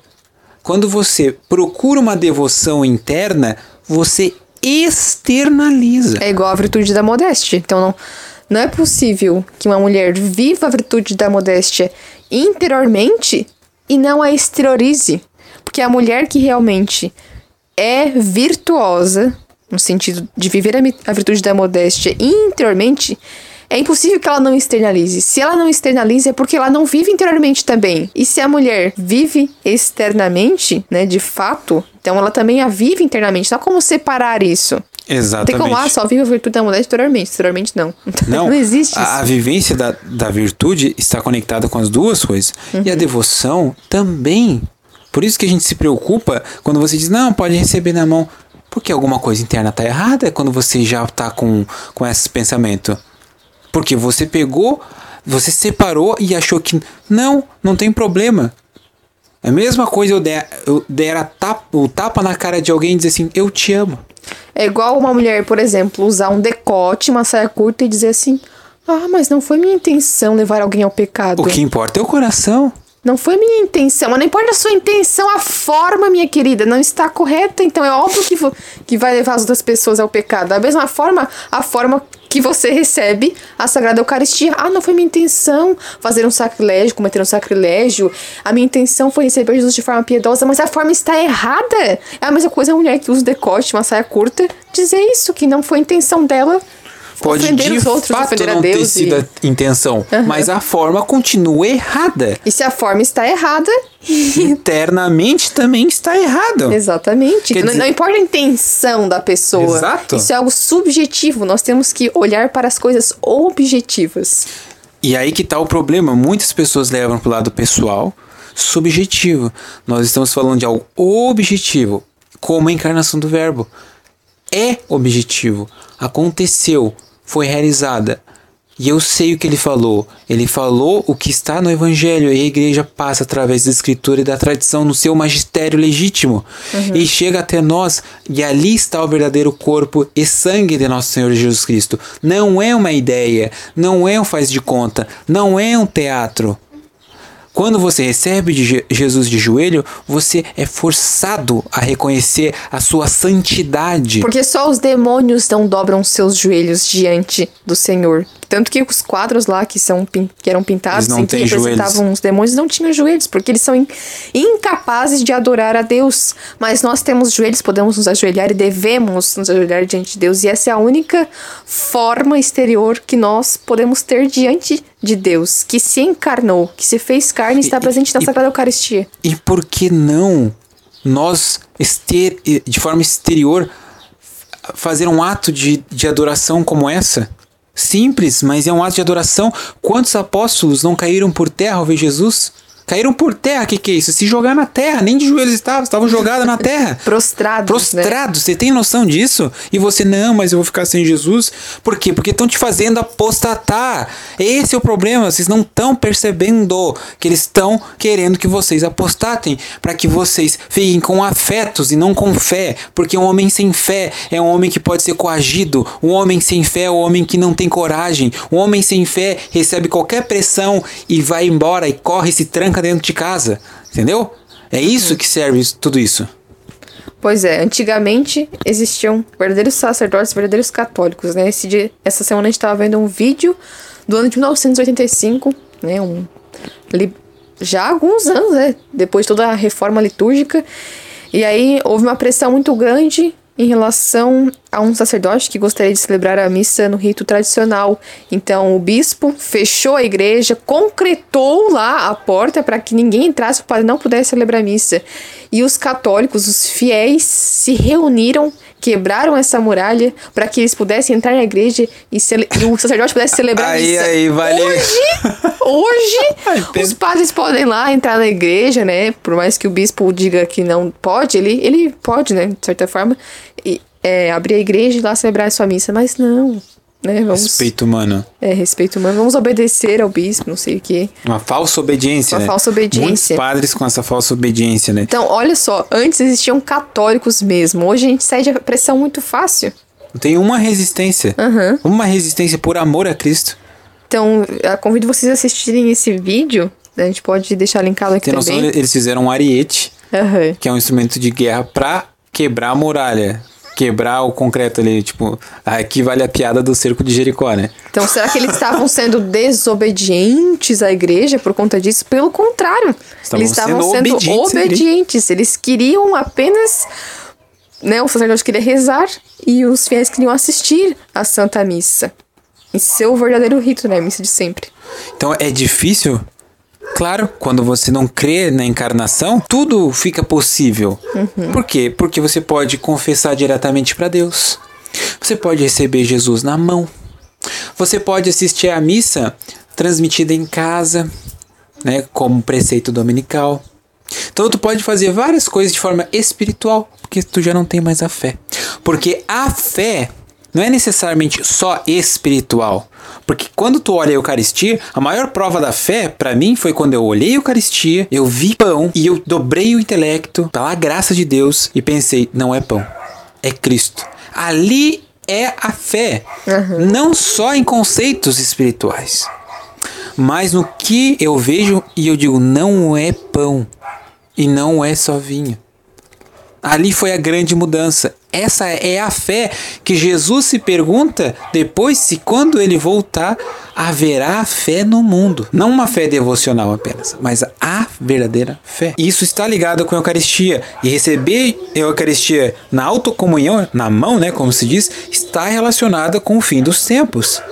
Quando você procura uma devoção interna, você externaliza. É igual a virtude da modéstia. Então não, não é possível que uma mulher viva a virtude da modéstia interiormente e não a exteriorize. Porque a mulher que realmente é virtuosa, no sentido de viver a, virtude da modéstia interiormente, é impossível que ela não externalize. Se ela não externaliza, é porque ela não vive interiormente também. E se a mulher vive externamente, né, de fato, então ela também a vive internamente. Não há como separar isso. Não Exatamente. tem como, ah, só vive a virtude da modéstia exteriormente. Exteriormente não. [laughs] Não, existe isso. a, a vivência da, da virtude está conectada com as duas coisas. E Uhum. a devoção também. Por isso que a gente se preocupa quando você diz, não, pode receber na mão. Porque alguma coisa interna está errada quando você já está com, com esse pensamento. Porque você pegou, você separou e achou que não, não tem problema. É a mesma coisa eu der, eu der a tapa, o tapa na cara de alguém e dizer assim, eu te amo. É igual uma mulher, por exemplo, usar um decote, uma saia curta e dizer assim: Ah, mas não foi minha intenção levar alguém ao pecado. O que importa é o coração. Não foi minha intenção. Mas não importa a sua intenção, a forma, minha querida, não está correta. Então é óbvio que, que vai levar as outras pessoas ao pecado. Da mesma forma, a forma que você recebe a Sagrada Eucaristia. Ah, não foi minha intenção fazer um sacrilégio, cometer um sacrilégio. A minha intenção foi receber Jesus de forma piedosa, mas a forma está errada. É a mesma coisa a mulher que usa decote, uma saia curta, dizer isso, que não foi a intenção dela Pode ofender de os outros, fato ofender a não ter Deus. sido E... a intenção, mas a forma continua errada. e se a forma está errada, [laughs] Internamente também está errado. Exatamente. Quer Não- dizer- Não importa a intenção da pessoa. Exato. Isso é algo subjetivo. Nós temos que olhar para as coisas objetivas. E aí que tá o problema. Muitas pessoas levam pro lado pessoal, subjetivo. Nós estamos falando de algo objetivo, como a encarnação do verbo. É objetivo. Aconteceu, foi realizada. E eu sei o que ele falou. Ele falou o que está no Evangelho e a igreja passa através da Escritura e da tradição no seu magistério legítimo. E chega até nós e ali está o verdadeiro corpo e sangue de nosso Senhor Jesus Cristo. Não é uma ideia, não é um faz de conta, não é um teatro. Quando você recebe de Je- Jesus de joelho, você é forçado a reconhecer a sua santidade. Porque só os demônios não dobram seus joelhos diante do Senhor. Tanto que os quadros lá que, são, que eram pintados em que representavam os demônios não tinham joelhos, porque eles são in- incapazes de adorar a Deus. Mas nós temos joelhos, podemos nos ajoelhar e devemos nos ajoelhar diante de Deus. E essa é a única forma exterior que nós podemos ter diante de Deus, que se encarnou, que se fez carne e está E- presente na e- Sagrada Eucaristia. E por que não nós, ester- de forma exterior, fazer um ato de, de adoração como essa? Simples, mas é um ato de adoração. Quantos apóstolos não caíram por terra ao ver Jesus? Caíram por terra, o que, que é isso? Se jogar na terra, nem de joelhos estavam, estavam jogados na terra. [laughs] Prostrados, né? Prostrado, você tem noção disso? E você, não, mas eu vou ficar sem Jesus. Por quê? Porque estão te fazendo apostatar. Esse é o problema. Vocês não estão percebendo que eles estão querendo que vocês apostatem. Para que vocês fiquem com afetos e não com fé. Porque um homem sem fé é um homem que pode ser coagido. Um homem sem fé é um homem que não tem coragem. Um homem sem fé recebe qualquer pressão e vai embora e corre se tranca dentro de casa. Entendeu? É isso que serve isso- tudo isso. Pois é, antigamente existiam verdadeiros sacerdotes, verdadeiros católicos, né? Esse dia, essa semana a gente tava vendo um vídeo do ano de 1985, né? Um, li- já há alguns anos, né? Depois de toda a reforma litúrgica. E aí houve uma pressão muito grande em relação a um sacerdote que gostaria de celebrar a missa no rito tradicional. Então o bispo fechou a igreja, concretou lá a porta para que ninguém entrasse, o padre não pudesse celebrar a missa. E os católicos, os fiéis, se reuniram, quebraram essa muralha para que eles pudessem entrar na igreja e, e o sacerdote pudesse celebrar a Aí, missa. aí, vale. Hoje, [laughs] Pedro. os padres podem lá entrar na igreja, né? Por mais que o bispo diga que não pode, ele, ele pode, né? De certa forma, e, é, abrir a igreja e lá celebrar a sua missa. Mas não, né? Vamos, Respeito humano. É, respeito humano. Vamos obedecer ao bispo, não sei o quê. Uma falsa obediência, Uma né? falsa obediência. Muitos padres com essa falsa obediência, né? Então, olha só, antes existiam católicos mesmo. Hoje a gente cede a pressão muito fácil. Tem uma resistência. Aham. Uma resistência por amor a Cristo. Então, convido vocês a assistirem esse vídeo. A gente pode deixar linkado aqui Tem noção? também. Eles fizeram um ariete, Aham. que é um instrumento de guerra, pra quebrar a muralha. Quebrar o concreto ali, tipo, aqui vale a piada do cerco de Jericó, né? Então, será que eles estavam sendo desobedientes à igreja por conta disso? Pelo contrário, Estavam eles estavam sendo sendo obedientes obedientes. Eles queriam apenas. Né, o sacerdote queria rezar e os fiéis queriam assistir à Santa Missa. Em seu verdadeiro rito, né? Missa de sempre. Então é difícil? Claro, quando você não crê na encarnação, tudo fica possível. Por quê? Porque você pode confessar diretamente para Deus. Você pode receber Jesus na mão. Você pode assistir à missa transmitida em casa, né, como preceito dominical. Então tu pode fazer várias coisas de forma espiritual, porque tu já não tem mais a fé. Porque a fé não é necessariamente só espiritual. Porque quando tu olha a Eucaristia, a maior prova da fé, para mim, foi quando eu olhei a Eucaristia, eu vi pão e eu dobrei o intelecto pela graça de Deus e pensei, não é pão, é Cristo. Ali é a fé, não só em conceitos espirituais, mas no que eu vejo e eu digo, não é pão e não é só vinho. Ali foi a grande mudança. Essa é a fé que Jesus se pergunta depois se quando ele voltar haverá fé no mundo. Não uma fé devocional apenas, mas a verdadeira fé. Isso está ligado com a Eucaristia. E receber a Eucaristia na autocomunhão, na mão, né, como se diz, está relacionada com o fim dos tempos.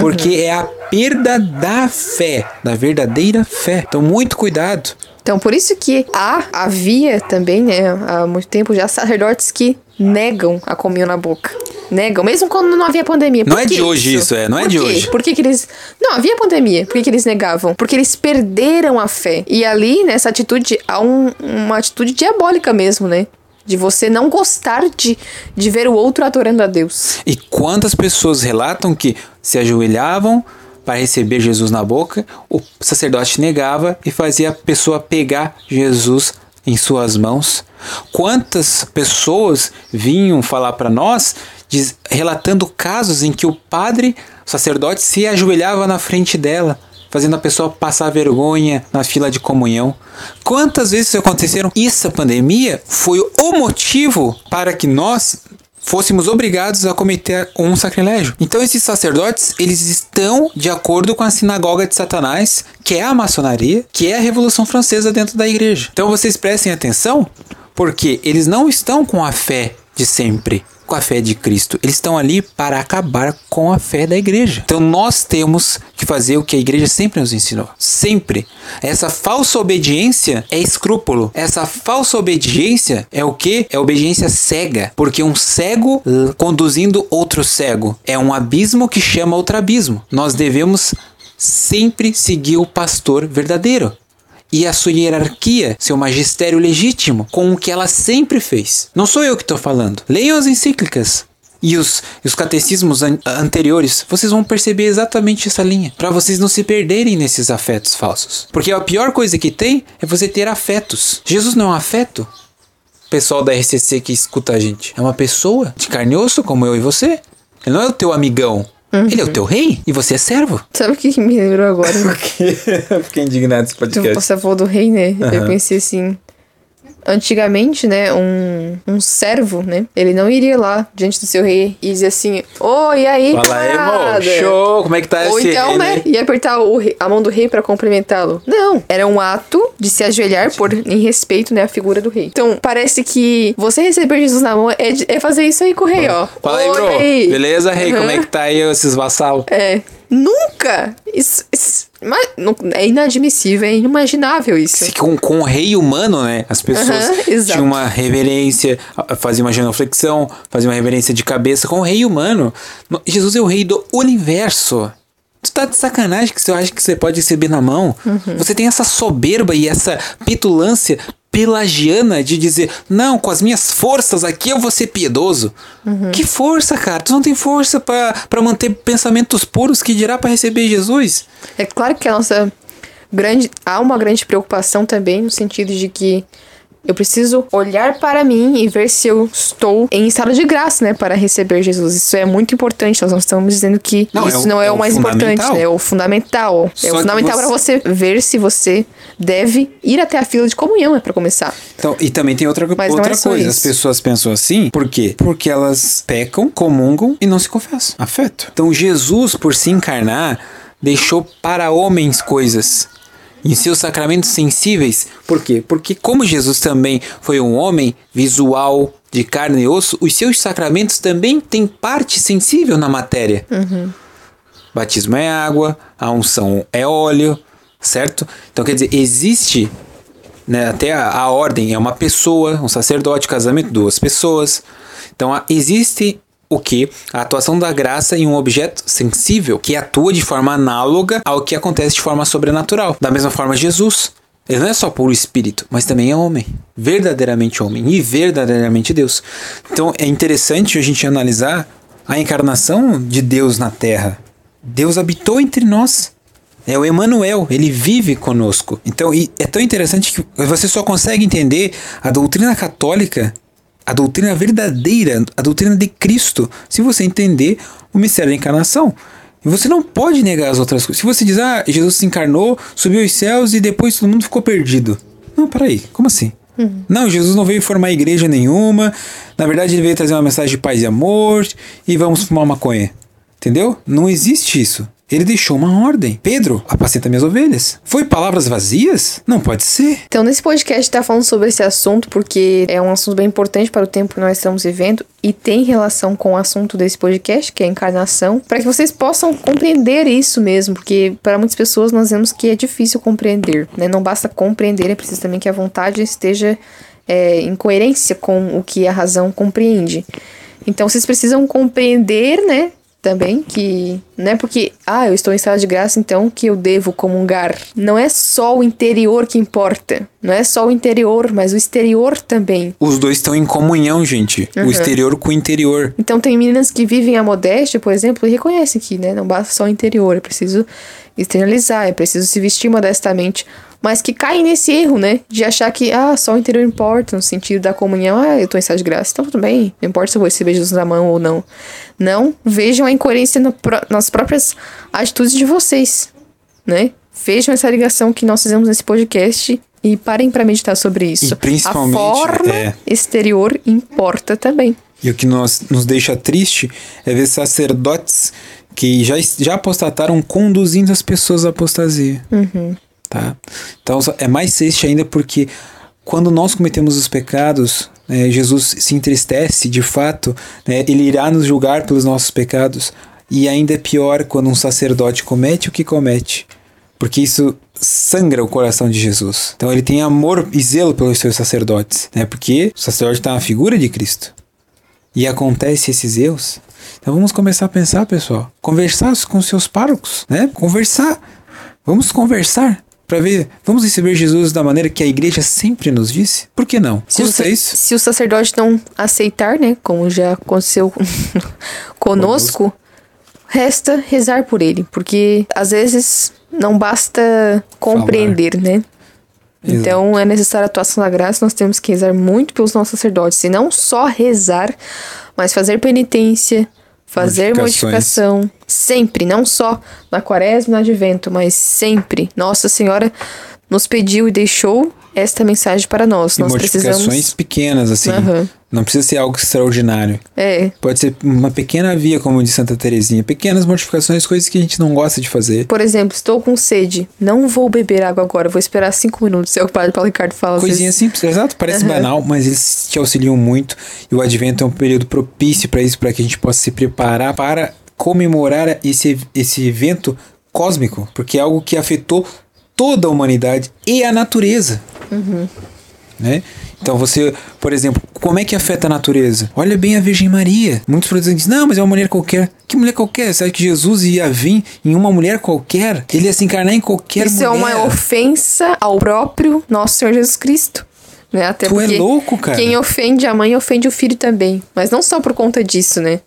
Porque é a perda da fé, da verdadeira fé. Então, muito cuidado. Então, por isso que há, havia também, né, há muito tempo já, sacerdotes que negam a comunhão na boca. Negam, mesmo quando não havia pandemia. Não Por é que de hoje isso, é, não é Por de quê? hoje. Por que, que eles. Não, havia pandemia. Por que, que eles negavam? Porque eles perderam a fé. E ali, nessa atitude, há um- uma atitude diabólica mesmo, né? De você não gostar de, de ver o outro adorando a Deus. E quantas pessoas relatam que se ajoelhavam para receber Jesus na boca, o sacerdote negava e fazia a pessoa pegar Jesus em suas mãos? Quantas pessoas vinham falar para nós diz- relatando casos em que o padre, o sacerdote, se ajoelhava na frente dela fazendo a pessoa passar vergonha na fila de comunhão. Quantas vezes isso aconteceram? Essa pandemia foi o motivo para que nós fôssemos obrigados a cometer um sacrilégio. Então esses sacerdotes, eles estão de acordo com a sinagoga de Satanás, que é a maçonaria, que é a Revolução Francesa dentro da igreja. Então vocês prestem atenção, porque eles não estão com a fé de sempre com a fé de Cristo. Eles estão ali para acabar com a fé da igreja. Então nós temos que fazer o que a igreja sempre nos ensinou. Sempre. Essa falsa obediência é escrúpulo. Essa falsa obediência é o que? É obediência cega. Porque um cego conduzindo outro cego é um abismo que chama outro abismo. Nós devemos sempre seguir o pastor verdadeiro e a sua hierarquia, seu magistério legítimo, com o que ela sempre fez. Não sou eu que estou falando. Leiam as encíclicas. E os, os catecismos an anteriores, vocês vão perceber exatamente essa linha. Para vocês não se perderem nesses afetos falsos. Porque a pior coisa que tem é você ter afetos. Jesus não é um afeto. Pessoal da RCC que escuta a gente. É uma pessoa de carne e osso, como eu e você. Ele não é o teu amigão. Uhum. Ele é o teu rei e você é servo. Sabe o que me lembrou agora? [laughs] Porque eu fiquei indignado esse podcast. Você falou do rei, né? Uhum. Eu pensei assim, Antigamente, né, um, um servo, né, ele não iria lá diante do seu rei e dizer assim, oi, e aí, Fala aí, irmão, show, como é que tá Ou esse então, rei, né, ia apertar o, a mão do rei para cumprimentá-lo. Não, era um ato de se ajoelhar por, em respeito, né, à figura do rei. Então, parece que você receber Jesus na mão é, é fazer isso aí com o rei, ó. Fala aí, bro, rei. beleza, rei, uhum. como é que tá aí esses vassalos? É, Nunca! Isso, isso é inadmissível, é inimaginável isso. Com, com o rei humano, né? As pessoas uhum, tinham uma reverência, faziam uma genuflexão, faziam uma reverência de cabeça. Com o rei humano, Jesus é o rei do universo. Tu tá de sacanagem que você acha que você pode receber na mão? Uhum. Você tem essa soberba e essa petulância pelagiana de dizer, não, com as minhas forças aqui eu vou ser piedoso. Uhum. Que força, cara? Tu não tem força para manter pensamentos puros que dirá para receber Jesus. É claro que a nossa grande. Há uma grande preocupação também no sentido de que eu preciso olhar para mim e ver se eu estou em estado de graça, né, para receber Jesus. Isso é muito importante. Nós não estamos dizendo que não, isso é o, não é, é o mais importante, né? É o fundamental. Só é o fundamental você... para você ver se você deve ir até a fila de comunhão, é para começar. Então, e também tem outra, Mas outra é coisa. Isso. As pessoas pensam assim, por quê? Porque elas pecam, comungam e não se confessam. Afeto. Então, Jesus, por se encarnar, deixou para homens coisas em seus sacramentos sensíveis. Por quê? Porque, como Jesus também foi um homem visual, de carne e osso, os seus sacramentos também têm parte sensível na matéria. Uhum. Batismo é água, a unção é óleo, certo? Então, quer dizer, existe né, até a, a ordem é uma pessoa, um sacerdote, casamento, duas pessoas. Então, a, existe o que? A atuação da graça em um objeto sensível que atua de forma análoga ao que acontece de forma sobrenatural. Da mesma forma, Jesus. Ele não é só puro espírito, mas também é homem. Verdadeiramente homem e verdadeiramente Deus. Então é interessante a gente analisar a encarnação de Deus na Terra. Deus habitou entre nós. É o Emmanuel, ele vive conosco. Então, é tão interessante que você só consegue entender a doutrina católica a doutrina verdadeira, a doutrina de Cristo, se você entender o mistério da encarnação. E você não pode negar as outras coisas. Se você diz, ah, Jesus se encarnou, subiu aos céus e depois todo mundo ficou perdido. Não, peraí, como assim? Uhum. Não, Jesus não veio formar igreja nenhuma. Na verdade, ele veio trazer uma mensagem de paz e amor e vamos fumar maconha. Entendeu? Não existe isso. Ele deixou uma ordem. Pedro, apacenta minhas ovelhas. Foi palavras vazias? Não pode ser. Então, nesse podcast tá falando sobre esse assunto porque é um assunto bem importante para o tempo que nós estamos vivendo e tem relação com o assunto desse podcast, que é a encarnação, para que vocês possam compreender isso mesmo, porque para muitas pessoas nós vemos que é difícil compreender, né? Não basta compreender, é preciso também que a vontade esteja é, em coerência com o que a razão compreende. Então vocês precisam compreender, né, também, que não é porque, ah, eu estou em estado de graça, então que eu devo comungar. Não é só o interior que importa. Não é só o interior, mas o exterior também. Os dois estão em comunhão, gente. Uhum. O exterior com o interior. Então tem meninas que vivem a modéstia, por exemplo, e reconhecem que, né, não basta só o interior, é preciso externalizar, é preciso se vestir modestamente mas que caem nesse erro, né? De achar que, ah, só o interior importa, no sentido da comunhão, ah, eu tô em estado de graça, então tudo bem, não importa se eu vou receber Jesus na mão ou não. Não, vejam a incoerência no, nas próprias atitudes de vocês, né? vejam essa ligação que nós fizemos nesse podcast e parem para meditar sobre isso. E principalmente, a forma é. exterior importa também. E o que nos, nos deixa triste é ver sacerdotes que já, já apostataram conduzindo as pessoas à apostasia. Tá? Então é mais triste ainda porque quando nós cometemos os pecados, né, Jesus se entristece de fato, né, ele irá nos julgar pelos nossos pecados. E ainda é pior quando um sacerdote comete o que comete, porque isso sangra o coração de Jesus. Então ele tem amor e zelo pelos seus sacerdotes, né, porque o sacerdote está na figura de Cristo. E acontece esses erros. Então vamos começar a pensar, pessoal. Conversar com seus párocos, né? Conversar. Vamos conversar para ver. Vamos receber Jesus da maneira que a igreja sempre nos disse? Por que não? Se o, Custa sa- isso? se o sacerdote não aceitar, né, como já aconteceu [laughs] conosco, resta rezar por ele, porque às vezes não basta compreender, né? Então é necessária a atuação da graça, nós temos que rezar muito pelos nossos sacerdotes, e não só rezar, mas fazer penitência, fazer modificação, sempre, não só na quaresma e no advento, mas sempre. Nossa Senhora nos pediu e deixou esta mensagem para nós. E nós modificações precisamos. pequenas, assim. Aham. Não precisa ser algo extraordinário. É, Pode ser uma pequena via, como diz Santa Teresinha. Pequenas modificações, coisas que a gente não gosta de fazer. por exemplo, estou com sede, não vou beber água agora, vou esperar cinco minutos. É o padre Paulo Ricardo fala. Coisinha vezes. simples, exato, parece Aham. banal, mas eles te auxiliam muito. E o advento é um período propício para isso, para que a gente possa se preparar para comemorar esse, esse evento cósmico, porque é algo que afetou toda a humanidade e a natureza. Né? Então você, por exemplo, como é que afeta a natureza? Olha bem a Virgem Maria. Muitos protestantes dizem, não, mas é uma mulher qualquer. Que mulher qualquer? Você acha que Jesus ia vir em uma mulher qualquer? Ele ia se encarnar em qualquer Isso mulher? é uma ofensa ao próprio nosso Senhor Jesus Cristo. Né? Até Tu é louco, cara. Quem ofende a mãe ofende o filho também. Mas não só por conta disso, né?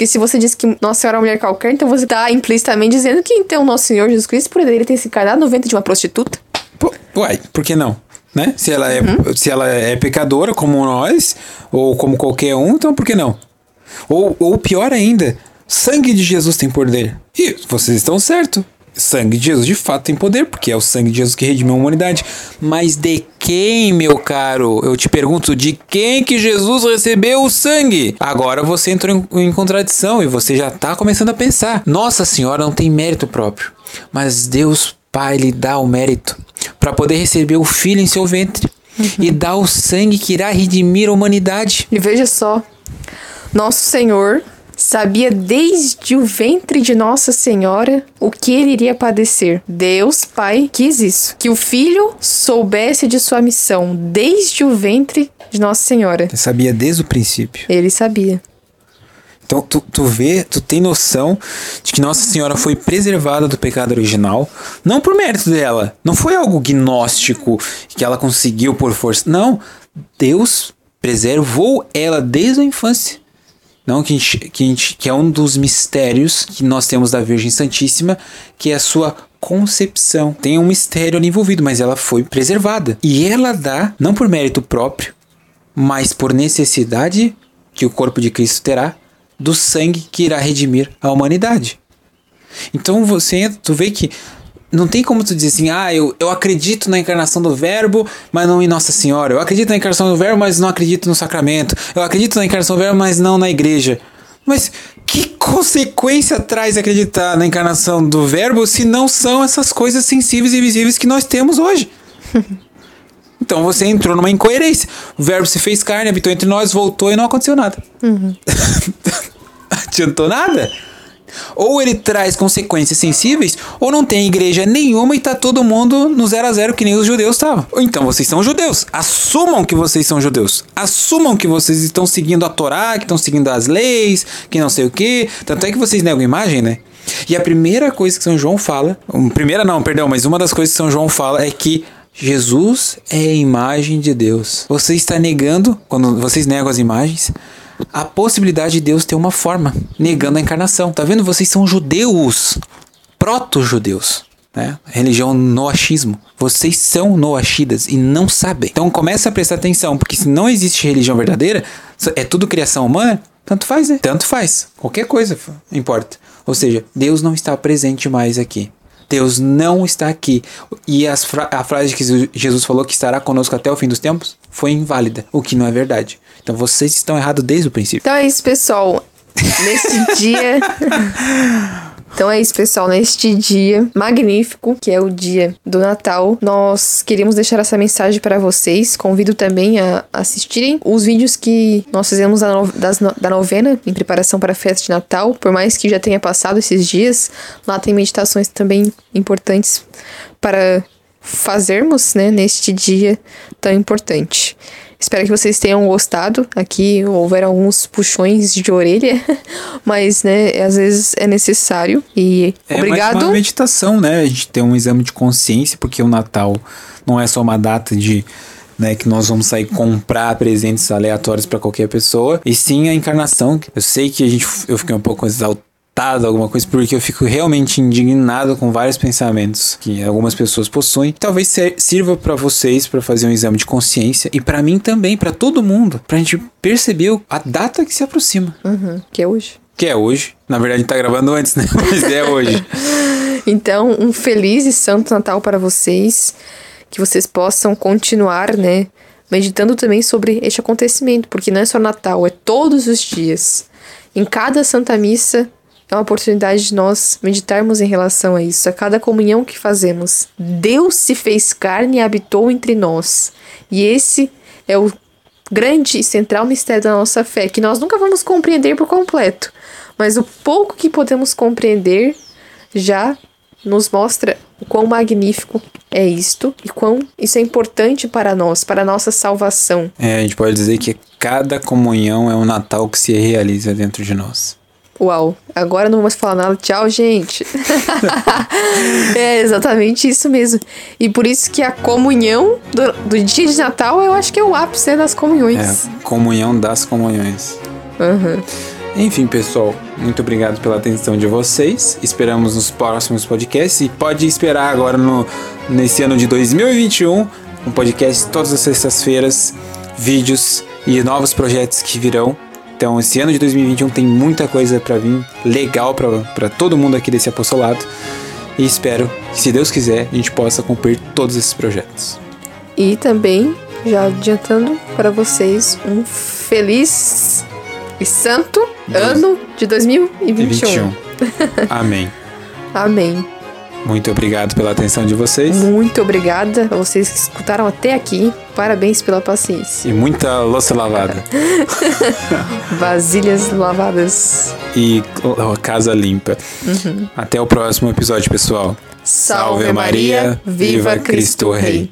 Porque se você diz que Nossa Senhora é uma mulher qualquer, então você tá implicitamente dizendo que então Nosso Senhor Jesus Cristo poderia ter se encarnado no ventre de uma prostituta. Pô, Uai, por que não? Né? Se ela, é, Uhum. se ela é pecadora como nós, ou como qualquer um, então por que não? Ou, ou pior ainda, sangue de Jesus tem poder. E vocês estão certos. Sangue de Jesus de fato tem poder, porque é o sangue de Jesus que redimiu a humanidade. Mas de quem, meu caro? Eu te pergunto, de quem que Jesus recebeu o sangue? Agora você entrou em, em contradição e você já tá começando a pensar. Nossa Senhora não tem mérito próprio, mas Deus Pai lhe dá o mérito para poder receber o filho em seu ventre e dá o sangue que irá redimir a humanidade. E veja só, Nosso Senhor sabia desde o ventre de Nossa Senhora o que ele iria padecer. Deus, Pai, quis isso. Que o filho soubesse de sua missão desde o ventre de Nossa Senhora. Ele sabia desde o princípio. Ele sabia. Então tu, tu vê, tu tem noção de que Nossa Senhora foi preservada do pecado original, não por mérito dela, não foi algo gnóstico que ela conseguiu por força. Não, Deus preservou ela desde a infância. Não, que, gente, que, gente, que é um dos mistérios que nós temos da Virgem Santíssima, que é a sua concepção. Tem um mistério ali envolvido, mas ela foi preservada. E ela dá, não por mérito próprio, mas por necessidade que o corpo de Cristo terá do sangue que irá redimir a humanidade. Então você tu vê que não tem como tu dizer assim, ah, eu, eu acredito na encarnação do verbo, mas não em Nossa Senhora. Eu acredito na encarnação do verbo, mas não acredito no sacramento. Eu acredito na encarnação do verbo, mas não na igreja. Mas que consequência traz acreditar na encarnação do verbo se não são essas coisas sensíveis e visíveis que nós temos hoje? [laughs] Então você entrou numa incoerência. O verbo se fez carne, habitou entre nós, voltou e não aconteceu nada. [laughs] Adiantou nada? Ou ele traz consequências sensíveis, ou não tem igreja nenhuma e tá todo mundo no zero a zero que nem os judeus estavam. Então vocês são judeus. Assumam que vocês são judeus. Assumam que vocês estão seguindo a Torá, que estão seguindo as leis, que não sei o que. Tanto é que vocês negam imagem, né? E a primeira coisa que São João fala, primeira não, perdão, mas uma das coisas que São João fala é que Jesus é a imagem de Deus. Você está negando, quando vocês negam as imagens, a possibilidade de Deus ter uma forma, negando a encarnação. Tá vendo? Vocês são judeus, proto-judeus. Né? Religião noachismo. Vocês são noachidas e não sabem. Então começa a prestar atenção, porque se não existe religião verdadeira, é tudo criação humana, tanto faz, né? Tanto faz. Qualquer coisa importa. Ou seja, Deus não está presente mais aqui. Deus não está aqui. E a frase que Jesus falou que estará conosco até o fim dos tempos foi inválida, o que não é verdade. Então vocês estão errados desde o princípio. Então é isso, pessoal. Nesse [laughs] dia. Então é isso, pessoal. Neste dia magnífico, que é o dia do Natal, nós queríamos deixar essa mensagem para vocês. Convido também a assistirem os vídeos que nós fizemos da, no, das, da novena em preparação para a festa de Natal. Por mais que já tenha passado esses dias, lá tem meditações também importantes para fazermos, né, neste dia tão importante. Espero que vocês tenham gostado. Aqui houveram alguns puxões de orelha, [laughs] mas, né, às vezes é necessário. E é obrigado. É uma meditação, né? A gente ter um exame de consciência, porque o Natal não é só uma data de né, que nós vamos sair comprar presentes aleatórios para qualquer pessoa, e sim a encarnação. Eu sei que a gente eu fiquei um pouco exaltado alguma coisa, porque eu fico realmente indignado com vários pensamentos que algumas pessoas possuem. Talvez sirva para vocês para fazer um exame de consciência e para mim também, para todo mundo, pra gente perceber a data que se aproxima. Uhum, que é hoje. Que é hoje. Na verdade, a gente tá gravando antes, né? [laughs] Mas é hoje. [laughs] então, um feliz e santo Natal para vocês. Que vocês possam continuar, né? Meditando também sobre este acontecimento, porque não é só Natal, é todos os dias. Em cada Santa Missa, é uma oportunidade de nós meditarmos em relação a isso, a cada comunhão que fazemos. Deus se fez carne e habitou entre nós. E esse é o grande e central mistério da nossa fé, que nós nunca vamos compreender por completo, mas o pouco que podemos compreender já nos mostra o quão magnífico é isto e quão isso é importante para nós, para a nossa salvação. É, a gente pode dizer que cada comunhão é um Natal que se realiza dentro de nós. Uau, agora não vamos falar nada. Tchau, gente. [laughs] é exatamente isso mesmo. E por isso que a comunhão do, do, dia de Natal eu acho que é o ápice das comunhões. É, comunhão das comunhões. Uhum. Enfim, pessoal, muito obrigado pela atenção de vocês. Esperamos nos próximos podcasts e pode esperar agora no nesse ano de 2021 um podcast todas as sextas-feiras, vídeos e novos projetos que virão então, esse ano de 2021 tem muita coisa para vir legal para todo mundo aqui desse apostolado. E espero que, se Deus quiser, a gente possa cumprir todos esses projetos. E também, já adiantando para vocês, um feliz e santo Deus. ano de 2021. 21. [laughs] Amém. Amém. Muito obrigado pela atenção de vocês. Muito obrigada a vocês que escutaram até aqui. Parabéns pela paciência. E muita louça lavada. [laughs] Vasilhas lavadas. E casa limpa. Uhum. Até o próximo episódio, pessoal. Salve, Salve Maria, viva Cristo Rei.